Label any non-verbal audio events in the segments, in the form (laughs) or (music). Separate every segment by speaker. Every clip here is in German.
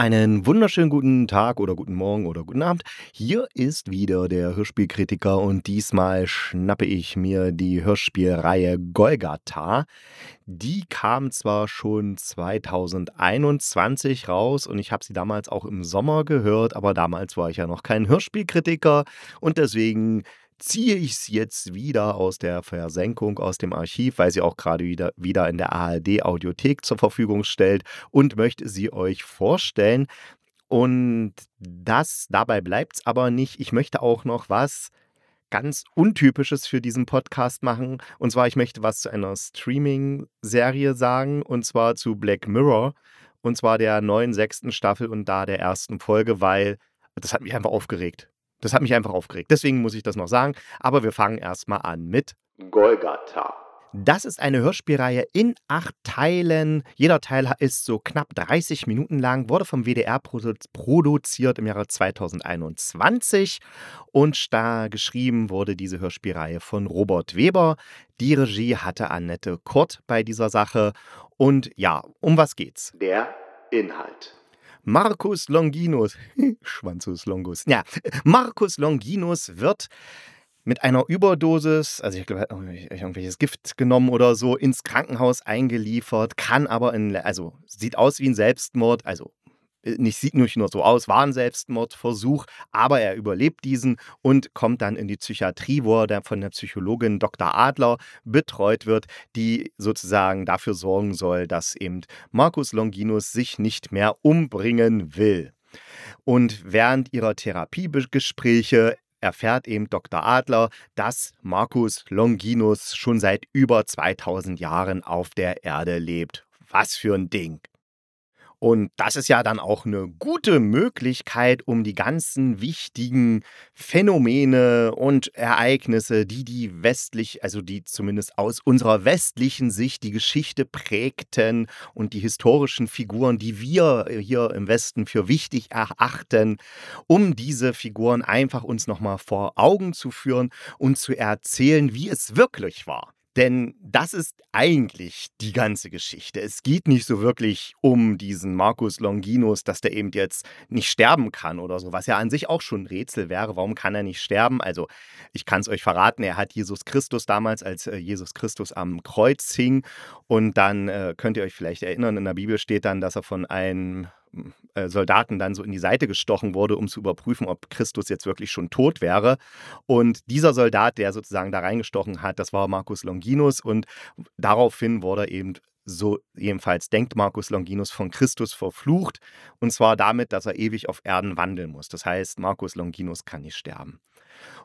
Speaker 1: Einen wunderschönen guten Tag oder guten Morgen oder guten Abend. Hier ist wieder der Hörspielkritiker und diesmal schnappe ich mir die Hörspielreihe Golgatha. Die kam zwar schon 2021 raus und ich habe sie damals auch im Sommer gehört, aber damals war ich ja noch kein Hörspielkritiker und deswegen ziehe ich es jetzt wieder aus der Versenkung, aus dem Archiv, weil sie auch gerade wieder, wieder in der ARD-Audiothek zur Verfügung stellt und möchte sie euch vorstellen. Und das, dabei bleibt es aber nicht. Ich möchte auch noch was ganz Untypisches für diesen Podcast machen. Und zwar, ich möchte was zu einer Streaming-Serie sagen, und zwar zu Black Mirror. Und zwar der neuen sechsten Staffel und da der ersten Folge, weil das hat mich einfach aufgeregt. Das hat mich einfach aufgeregt. Deswegen muss ich das noch sagen. Aber wir fangen erstmal an mit Golgatha. Das ist eine Hörspielreihe in acht Teilen. Jeder Teil ist so knapp 30 Minuten lang, wurde vom WDR produziert im Jahre 2021 und da geschrieben wurde diese Hörspielreihe von Robert Weber. Die Regie hatte Annette Kurt bei dieser Sache. Und ja, um was geht's? Der Inhalt. Marcus Longinus, (laughs) Schwanzus Longus, ja, Marcus Longinus wird mit einer Überdosis, also ich glaube, irgendwelches Gift genommen oder so, ins Krankenhaus eingeliefert, kann aber, in, also sieht aus wie ein Selbstmord, also nicht sieht nicht nur so aus, war ein Selbstmordversuch, aber er überlebt diesen und kommt dann in die Psychiatrie, wo er von der Psychologin Dr. Adler betreut wird, die sozusagen dafür sorgen soll, dass eben Markus Longinus sich nicht mehr umbringen will. Und während ihrer Therapiegespräche erfährt eben Dr. Adler, dass Markus Longinus schon seit über 2000 Jahren auf der Erde lebt. Was für ein Ding. Und das ist ja dann auch eine gute Möglichkeit, um die ganzen wichtigen Phänomene und Ereignisse, die die westlich, also die zumindest aus unserer westlichen Sicht die Geschichte prägten und die historischen Figuren, die wir hier im Westen für wichtig erachten, um diese Figuren einfach uns nochmal vor Augen zu führen und zu erzählen, wie es wirklich war. Denn das ist eigentlich die ganze Geschichte. Es geht nicht so wirklich um diesen Marcus Longinus, dass der eben jetzt nicht sterben kann oder so, was ja an sich auch schon ein Rätsel wäre. Warum kann er nicht sterben? Also, ich kann es euch verraten, er hat Jesus Christus damals, als äh, Jesus Christus am Kreuz hing. Und dann äh, könnt ihr euch vielleicht erinnern, in der Bibel steht dann, dass er von einem Soldaten dann so in die Seite gestochen wurde, um zu überprüfen, ob Christus jetzt wirklich schon tot wäre. Und dieser Soldat, der sozusagen da reingestochen hat, das war Marcus Longinus und daraufhin wurde eben so jedenfalls denkt Marcus Longinus von Christus verflucht, und zwar damit, dass er ewig auf Erden wandeln muss. Das heißt, Marcus Longinus kann nicht sterben.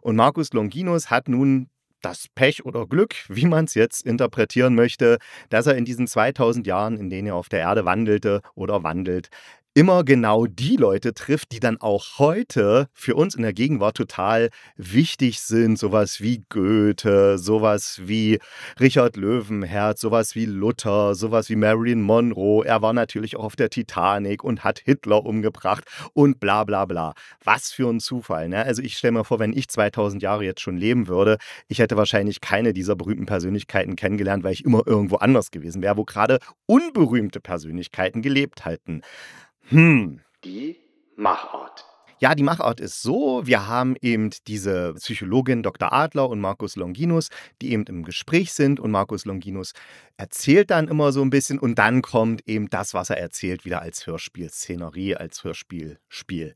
Speaker 1: Und Marcus Longinus hat nun das Pech oder Glück, wie man es jetzt interpretieren möchte, dass er in diesen 2000 Jahren, in denen er auf der Erde wandelte oder wandelt, immer genau die Leute trifft, die dann auch heute für uns in der Gegenwart total wichtig sind. Sowas wie Goethe, sowas wie Richard Löwenherz, sowas wie Luther, sowas wie Marilyn Monroe. Er war natürlich auch auf der Titanic und hat Hitler umgebracht und bla bla bla. Was für ein Zufall. Ne? Also ich stelle mir vor, wenn ich 2000 Jahre jetzt schon leben würde, ich hätte wahrscheinlich keine dieser berühmten Persönlichkeiten kennengelernt, weil ich immer irgendwo anders gewesen wäre, wo gerade unberühmte Persönlichkeiten gelebt hätten. Hm. Die Machart. Ja, die Machart ist so, wir haben eben diese Psychologin Dr. Adler und Markus Longinus, die eben im Gespräch sind und Markus Longinus erzählt dann immer so ein bisschen und dann kommt eben das, was er erzählt, wieder als Hörspielszenerie, als Hörspielspiel.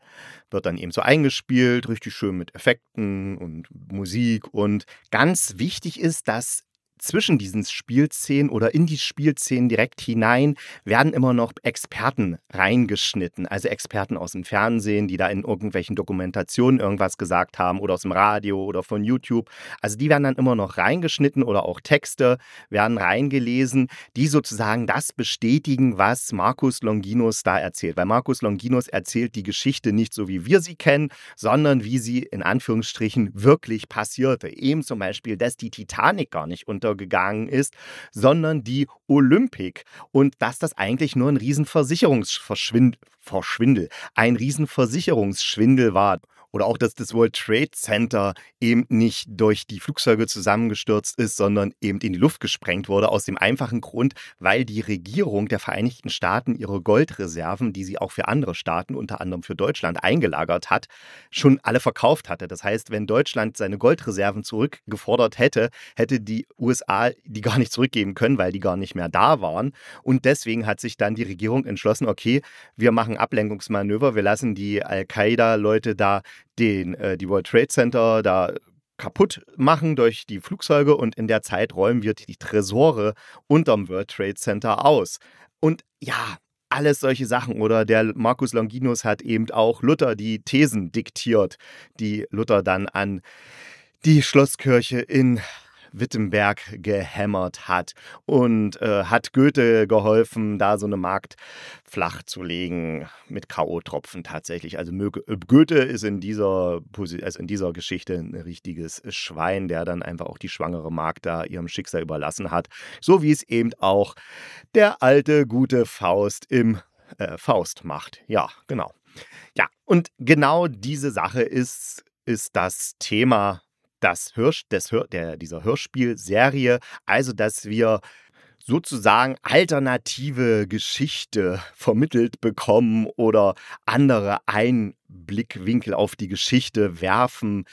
Speaker 1: Wird dann eben so eingespielt, richtig schön mit Effekten und Musik und ganz wichtig ist, dass zwischen diesen Spielszenen oder in die Spielszenen direkt hinein werden immer noch Experten reingeschnitten. Also Experten aus dem Fernsehen, die da in irgendwelchen Dokumentationen irgendwas gesagt haben oder aus dem Radio oder von YouTube. Also die werden dann immer noch reingeschnitten oder auch Texte werden reingelesen, die sozusagen das bestätigen, was Markus Longinus da erzählt. Weil Markus Longinus erzählt die Geschichte nicht so, wie wir sie kennen, sondern wie sie in Anführungsstrichen wirklich passierte. Eben zum Beispiel, dass die Titanic gar nicht unter untergegangen ist, sondern die Olympic. Und dass das eigentlich nur ein Riesenversicherungsverschwindel, ein Riesenversicherungsschwindel war. Oder auch, dass das World Trade Center eben nicht durch die Flugzeuge zusammengestürzt ist, sondern eben in die Luft gesprengt wurde. Aus dem einfachen Grund, weil die Regierung der Vereinigten Staaten ihre Goldreserven, die sie auch für andere Staaten, unter anderem für Deutschland, eingelagert hat, schon alle verkauft hatte. Das heißt, wenn Deutschland seine Goldreserven zurückgefordert hätte, hätte die USA die gar nicht zurückgeben können, weil die gar nicht mehr da waren. Und deswegen hat sich dann die Regierung entschlossen, okay, wir machen Ablenkungsmanöver, wir lassen die Al-Qaida-Leute da den, äh, die World Trade Center da kaputt machen durch die Flugzeuge und in der Zeit räumen wir die Tresore unterm World Trade Center aus. Und ja, alles solche Sachen. Oder der Marcus Longinus hat eben auch Luther die Thesen diktiert, die Luther dann an die Schlosskirche in Wittenberg gehämmert hat und äh, hat Goethe geholfen, da so eine Markt flach zu legen mit K.O.-Tropfen tatsächlich. Also äh, Goethe ist in dieser, also in dieser Geschichte ein richtiges Schwein, der dann einfach auch die schwangere Markt da ihrem Schicksal überlassen hat. So wie es eben auch der alte, gute Faust im äh, Faust macht. Ja, genau. Ja, und genau diese Sache ist, ist das Thema das Hörsch, des der, dieser Hörspielserie, also dass wir sozusagen alternative Geschichte vermittelt bekommen oder andere Einblickwinkel auf die Geschichte werfen.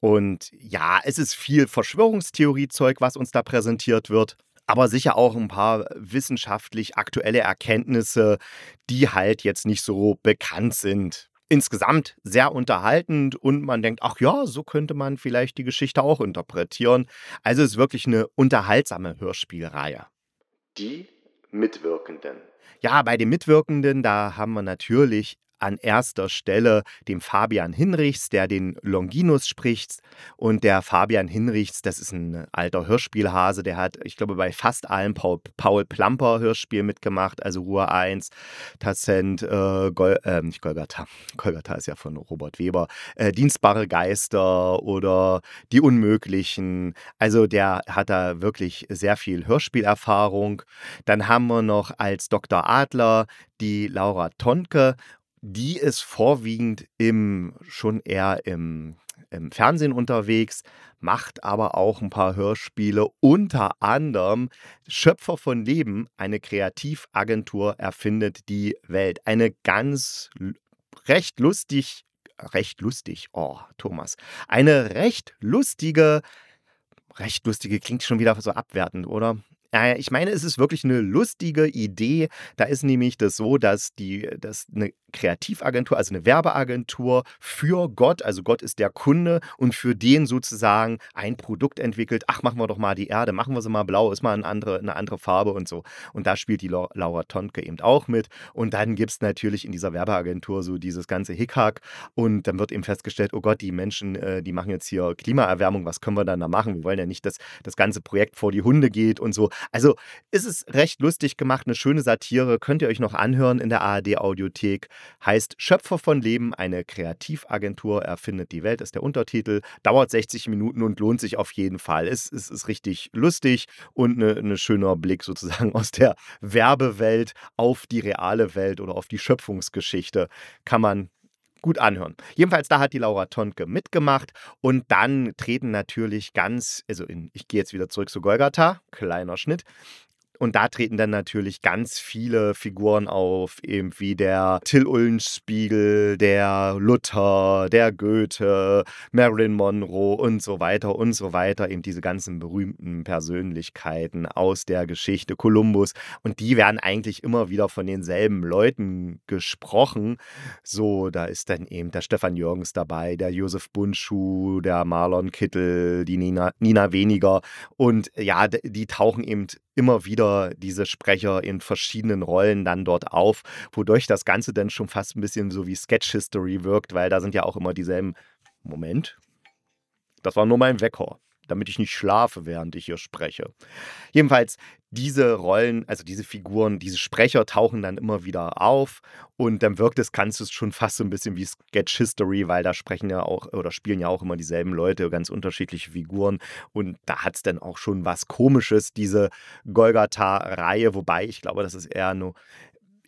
Speaker 1: Und ja, es ist viel Verschwörungstheoriezeug, was uns da präsentiert wird aber sicher auch ein paar wissenschaftlich aktuelle Erkenntnisse, die halt jetzt nicht so bekannt sind insgesamt sehr unterhaltend und man denkt, ach ja, so könnte man vielleicht die Geschichte auch interpretieren. Also es ist wirklich eine unterhaltsame Hörspielreihe.
Speaker 2: Die Mitwirkenden.
Speaker 1: Ja, bei den Mitwirkenden, da haben wir natürlich an erster Stelle dem Fabian Hinrichs, der den Longinus spricht. Und der Fabian Hinrichs, das ist ein alter Hörspielhase, der hat, ich glaube, bei fast allen Paul, Paul Plamper Hörspielen mitgemacht, also Ruhr 1, Tazent, äh, Gol, äh, nicht Golgatha, Golgatha ist ja von Robert Weber, äh, Dienstbare Geister oder Die Unmöglichen. Also der hat da wirklich sehr viel Hörspielerfahrung. Dann haben wir noch als Dr. Adler die Laura Tonke die ist vorwiegend im, schon eher im, im Fernsehen unterwegs, macht aber auch ein paar Hörspiele, unter anderem Schöpfer von Leben, eine Kreativagentur erfindet die Welt. Eine ganz recht lustig, recht lustig, oh, Thomas, eine recht lustige, recht lustige klingt schon wieder so abwertend, oder? Äh, ich meine, es ist wirklich eine lustige Idee. Da ist nämlich das so, dass die, dass eine Kreativagentur, also eine Werbeagentur für Gott, also Gott ist der Kunde und für den sozusagen ein Produkt entwickelt. Ach, machen wir doch mal die Erde, machen wir sie mal blau, ist mal eine andere, eine andere Farbe und so. Und da spielt die Laura Tonke eben auch mit. Und dann gibt es natürlich in dieser Werbeagentur so dieses ganze Hickhack und dann wird eben festgestellt, oh Gott, die Menschen, äh, die machen jetzt hier Klimaerwärmung, was können wir dann da machen? Wir wollen ja nicht, dass das ganze Projekt vor die Hunde geht und so. Also ist es recht lustig gemacht, eine schöne Satire, könnt ihr euch noch anhören in der ARD Audiothek. Heißt Schöpfer von Leben, eine Kreativagentur erfindet die Welt, ist der Untertitel. Dauert 60 Minuten und lohnt sich auf jeden Fall. Es, es ist richtig lustig und ein ne, ne schöner Blick sozusagen aus der Werbewelt auf die reale Welt oder auf die Schöpfungsgeschichte. Kann man gut anhören. Jedenfalls, da hat die Laura Tonke mitgemacht und dann treten natürlich ganz, also in, ich gehe jetzt wieder zurück zu Golgatha, kleiner Schnitt, und da treten dann natürlich ganz viele Figuren auf, eben wie der Till Ullenspiegel, der Luther, der Goethe, Marilyn Monroe und so weiter und so weiter. Eben diese ganzen berühmten Persönlichkeiten aus der Geschichte Kolumbus. Und die werden eigentlich immer wieder von denselben Leuten gesprochen. So, da ist dann eben der Stefan Jürgens dabei, der Josef Bunschuh, der Marlon Kittel, die Nina, Nina Weniger. Und ja, die tauchen eben immer wieder diese Sprecher in verschiedenen Rollen dann dort auf, wodurch das Ganze dann schon fast ein bisschen so wie Sketch History wirkt, weil da sind ja auch immer dieselben. Moment. Das war nur mein Wecker. Damit ich nicht schlafe, während ich hier spreche. Jedenfalls, diese Rollen, also diese Figuren, diese Sprecher tauchen dann immer wieder auf und dann wirkt das Ganze schon fast so ein bisschen wie Sketch History, weil da sprechen ja auch oder spielen ja auch immer dieselben Leute, ganz unterschiedliche Figuren und da hat es dann auch schon was Komisches, diese Golgatha-Reihe, wobei ich glaube, das ist eher nur,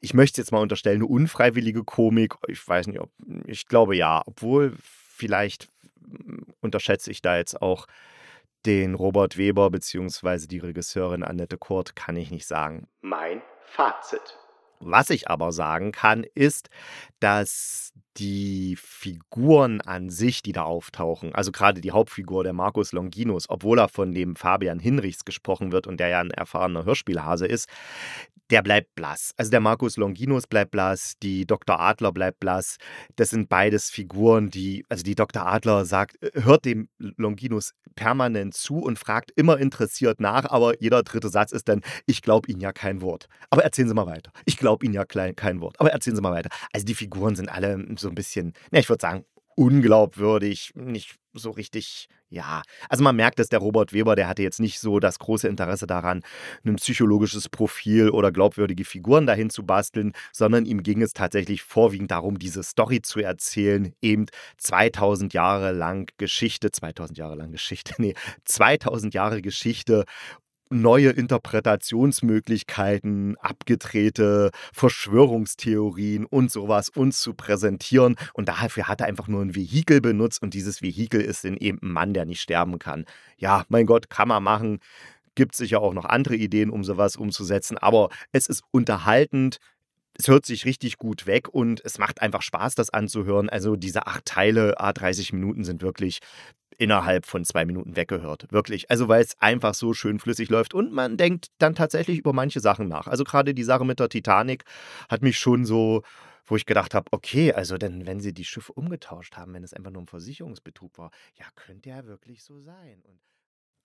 Speaker 1: ich möchte jetzt mal unterstellen, eine unfreiwillige Komik. Ich weiß nicht, ob, ich glaube ja, obwohl vielleicht hm, unterschätze ich da jetzt auch den Robert Weber bzw. die Regisseurin Annette Kurt, kann ich nicht sagen.
Speaker 2: Mein Fazit.
Speaker 1: Was ich aber sagen kann, ist, dass die Figuren an sich, die da auftauchen, also gerade die Hauptfigur der Markus Longinus, obwohl er von dem Fabian Hinrichs gesprochen wird und der ja ein erfahrener Hörspielhase ist, der bleibt blass. Also der Markus Longinus bleibt blass, die Dr. Adler bleibt blass. Das sind beides Figuren, die, also die Dr. Adler sagt, äh, hört dem Longinus permanent zu und fragt immer interessiert nach, aber jeder dritte Satz ist dann, ich glaube Ihnen ja kein Wort. Aber erzählen Sie mal weiter. Ich glaube Ihnen ja kein, kein Wort. Aber erzählen Sie mal weiter. Also die Figuren sind alle so ein bisschen, na, ich würde sagen, unglaubwürdig, nicht so richtig, ja. Also man merkt, dass der Robert Weber, der hatte jetzt nicht so das große Interesse daran, ein psychologisches Profil oder glaubwürdige Figuren dahin zu basteln, sondern ihm ging es tatsächlich vorwiegend darum, diese Story zu erzählen, eben 2000 Jahre lang Geschichte, 2000 Jahre lang Geschichte, (laughs) nee, 2000 Jahre Geschichte neue Interpretationsmöglichkeiten, abgedrehte Verschwörungstheorien und sowas uns zu präsentieren. Und dafür hat er einfach nur ein Vehikel benutzt und dieses Vehikel ist in eben ein Mann, der nicht sterben kann. Ja, mein Gott, kann man machen. Gibt sicher auch noch andere Ideen, um sowas umzusetzen, aber es ist unterhaltend, es hört sich richtig gut weg und es macht einfach Spaß, das anzuhören. Also diese acht Teile, A30 Minuten sind wirklich innerhalb von zwei Minuten weggehört. Wirklich. Also weil es einfach so schön flüssig läuft und man denkt dann tatsächlich über manche Sachen nach. Also gerade die Sache mit der Titanic hat mich schon so wo ich gedacht habe, okay, also denn wenn sie die Schiffe umgetauscht haben, wenn es einfach nur ein Versicherungsbetrug war, ja, könnte ja wirklich so sein. Und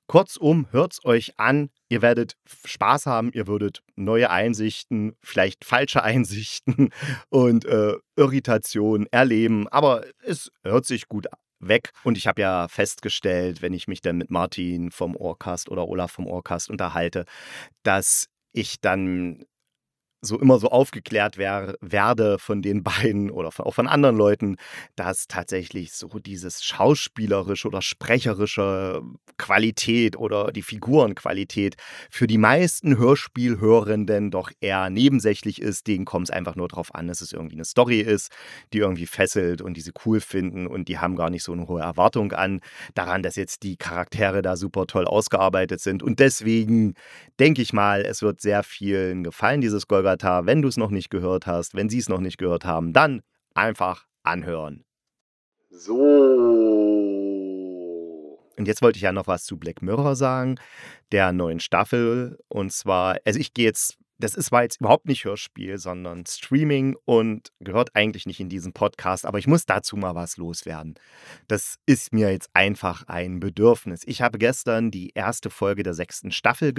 Speaker 1: Kurzum, hört es euch an. Ihr werdet Spaß haben, ihr würdet neue Einsichten, vielleicht falsche Einsichten (laughs) und äh, Irritationen erleben. Aber es hört sich gut an weg. Und ich habe ja festgestellt, wenn ich mich dann mit Martin vom Ohrcast oder Olaf vom Ohrcast unterhalte, dass ich dann so immer so aufgeklärt wer, werde von den (laughs) beiden oder auch von anderen Leuten, dass tatsächlich so dieses schauspielerische oder sprecherische Qualität oder die Figurenqualität für die meisten Hörspielhörenden doch eher nebensächlich ist. Denen kommt es einfach nur darauf an, dass es irgendwie eine Story ist, die irgendwie fesselt und die sie cool finden und die haben gar nicht so eine hohe Erwartung an daran, dass jetzt die Charaktere da super toll ausgearbeitet sind. Und deswegen denke ich mal, es wird sehr vielen gefallen, dieses Golga Avatar. Wenn du es noch nicht gehört hast, wenn sie es noch nicht gehört haben, dann einfach anhören.
Speaker 2: So.
Speaker 1: Und jetzt wollte ich ja noch was zu Black Mirror sagen, der neuen Staffel. Und zwar, also ich gehe jetzt, das ist war jetzt überhaupt nicht Hörspiel, sondern Streaming und gehört eigentlich nicht in diesen Podcast, aber ich muss dazu mal was loswerden. Das ist mir jetzt einfach ein Bedürfnis. Ich habe gestern die erste Folge der sechsten Staffel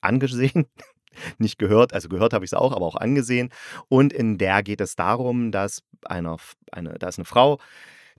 Speaker 1: angesehen (laughs) nicht gehört, also gehört habe ich es auch, aber auch angesehen. Und in der geht es darum, dass einer, eine, da ist eine Frau,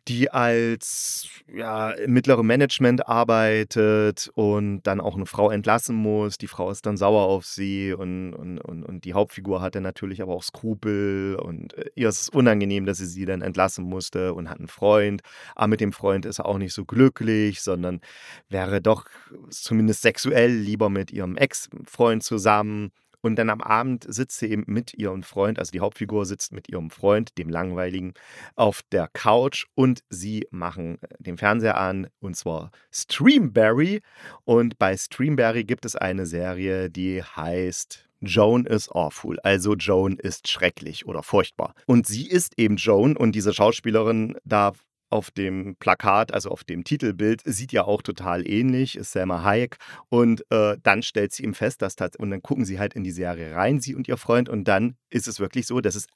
Speaker 1: die als ja, mittlere Management arbeitet und dann auch eine Frau entlassen muss. Die Frau ist dann sauer auf sie und, und, und, und die Hauptfigur hat dann natürlich aber auch Skrupel und äh, ihr ist es unangenehm, dass sie sie dann entlassen musste und hat einen Freund. Aber mit dem Freund ist er auch nicht so glücklich, sondern wäre doch zumindest sexuell lieber mit ihrem Ex-Freund zusammen. Und dann am Abend sitzt sie eben mit ihrem Freund, also die Hauptfigur sitzt mit ihrem Freund, dem Langweiligen, auf der Couch und sie machen äh, den Fernseher an und zwar Streamberry. Und bei Streamberry gibt es eine Serie, die heißt Joan is awful, also Joan ist schrecklich oder furchtbar. Und sie ist eben Joan und diese Schauspielerin da auf dem Plakat, also auf dem Titelbild, sieht ja auch total ähnlich, ist Selma Hayek. Und äh, dann stellt sie ihm fest, dass das, und dann gucken sie halt in die Serie rein, sie und ihr Freund, und dann ist es wirklich so, dass es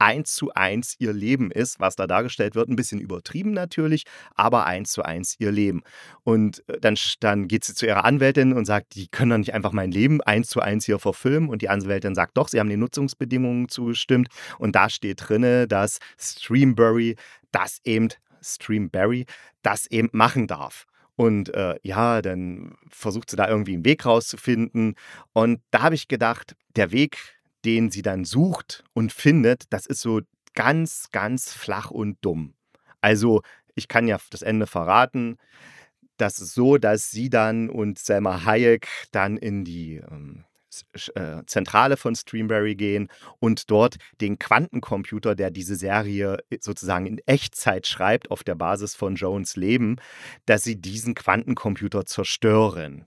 Speaker 1: eins zu eins ihr Leben ist, was da dargestellt wird. Ein bisschen übertrieben natürlich, aber eins zu eins ihr Leben. Und äh, dann, dann geht sie zu ihrer Anwältin und sagt, die können doch nicht einfach mein Leben eins zu eins hier verfilmen. Und die Anwältin sagt, doch, sie haben den Nutzungsbedingungen zugestimmt. Und da steht drin, dass Streambury das eben Streamberry das eben machen darf. Und äh, ja, dann versucht sie da irgendwie einen Weg rauszufinden. Und da habe ich gedacht, der Weg, den sie dann sucht und findet, das ist so ganz, ganz flach und dumm. Also, ich kann ja das Ende verraten. Das ist so, dass sie dann und Selma Hayek dann in die ähm, äh, Zentrale von Streamberry gehen und dort den Quantencomputer, der diese Serie äh, sozusagen in Echtzeit schreibt, auf der Basis von Jones Leben, dass sie diesen Quantencomputer zerstören.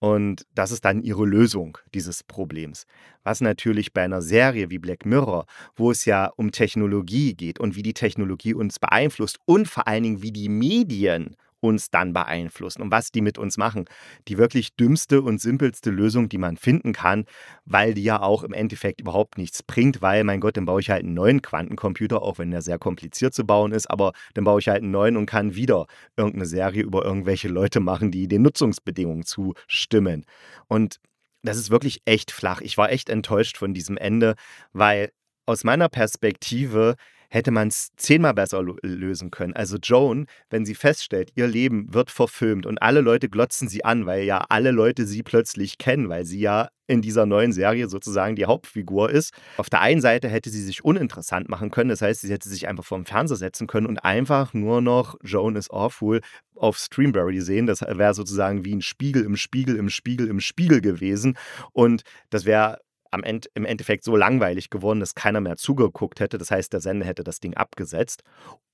Speaker 1: Und das ist dann ihre Lösung dieses Problems. Was natürlich bei einer Serie wie Black Mirror, wo es ja um Technologie geht und wie die Technologie uns beeinflusst und vor allen Dingen wie die Medien uns dann beeinflussen und was die mit uns machen. Die wirklich dümmste und simpelste Lösung, die man finden kann, weil die ja auch im Endeffekt überhaupt nichts bringt, weil, mein Gott, dann baue ich halt einen neuen Quantencomputer, auch wenn der sehr kompliziert zu bauen ist, aber dann baue ich halt einen neuen und kann wieder irgendeine Serie über irgendwelche Leute machen, die den Nutzungsbedingungen zustimmen. Und das ist wirklich echt flach. Ich war echt enttäuscht von diesem Ende, weil aus meiner Perspektive hätte man es zehnmal besser lösen können. Also Joan, wenn sie feststellt, ihr Leben wird verfilmt und alle Leute glotzen sie an, weil ja alle Leute sie plötzlich kennen, weil sie ja in dieser neuen Serie sozusagen die Hauptfigur ist. Auf der einen Seite hätte sie sich uninteressant machen können, das heißt, sie hätte sich einfach vor dem Fernseher setzen können und einfach nur noch Joan is awful auf Streamberry sehen. Das wäre sozusagen wie ein Spiegel im Spiegel im Spiegel im Spiegel gewesen und das wäre am End, im Endeffekt so langweilig geworden, dass keiner mehr zugeguckt hätte. Das heißt, der Sender hätte das Ding abgesetzt.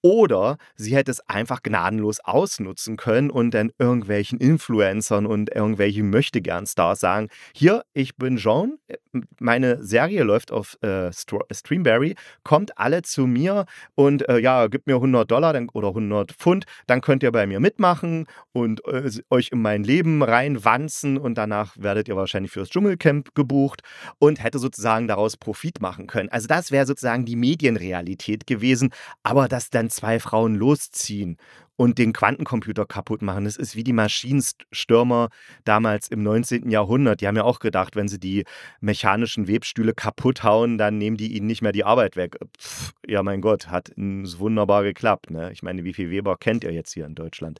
Speaker 1: Oder sie hätte es einfach gnadenlos ausnutzen können und dann irgendwelchen Influencern und irgendwelchen Möchtegern-Stars sagen: Hier, ich bin Jean, meine Serie läuft auf äh, Streamberry, kommt alle zu mir und äh, ja, gibt mir 100 Dollar dann, oder 100 Pfund, dann könnt ihr bei mir mitmachen und äh, euch in mein Leben reinwanzen und danach werdet ihr wahrscheinlich fürs Dschungelcamp gebucht und hätte sozusagen daraus Profit machen können. Also das wäre sozusagen die Medienrealität gewesen, aber dass dann zwei Frauen losziehen und den Quantencomputer kaputt machen. Das ist wie die Maschinenstürmer damals im 19. Jahrhundert. Die haben ja auch gedacht, wenn sie die mechanischen Webstühle kaputt hauen, dann nehmen die ihnen nicht mehr die Arbeit weg. Pff, ja, mein Gott, hat wunderbar geklappt. Ne? Ich meine, wie viel Weber kennt ihr jetzt hier in Deutschland?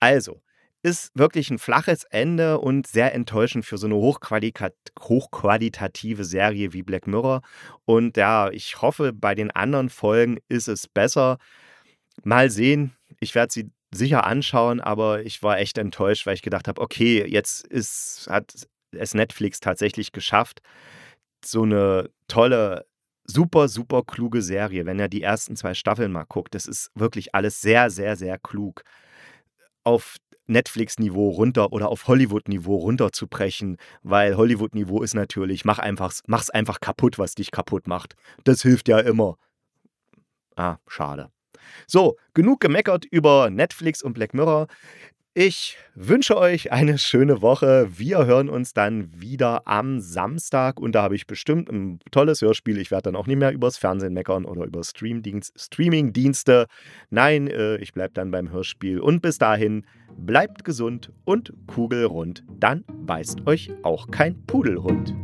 Speaker 1: Also, ist wirklich ein flaches Ende und sehr enttäuschend für so eine hochqualitative Serie wie Black Mirror. Und ja, ich hoffe, bei den anderen Folgen ist es besser. Mal sehen. Ich werde sie sicher anschauen, aber ich war echt enttäuscht, weil ich gedacht habe, okay, jetzt ist, hat es Netflix tatsächlich geschafft, so eine tolle super, super kluge Serie. Wenn er die ersten zwei Staffeln mal guckt, das ist wirklich alles sehr, sehr, sehr klug. Auf Netflix-Niveau runter oder auf Hollywood-Niveau runterzubrechen, weil Hollywood-Niveau ist natürlich, mach einfach, mach's einfach kaputt, was dich kaputt macht. Das hilft ja immer. Ah, schade. So, genug gemeckert über Netflix und Black Mirror. Ich wünsche euch eine schöne Woche. Wir hören uns dann wieder am Samstag und da habe ich bestimmt ein tolles Hörspiel. Ich werde dann auch nicht mehr übers Fernsehen meckern oder über Streaming-Dienste. Nein, äh, ich bleibe dann beim Hörspiel. Und bis dahin, bleibt gesund und kugelrund. Dann beißt euch auch kein Pudelhund.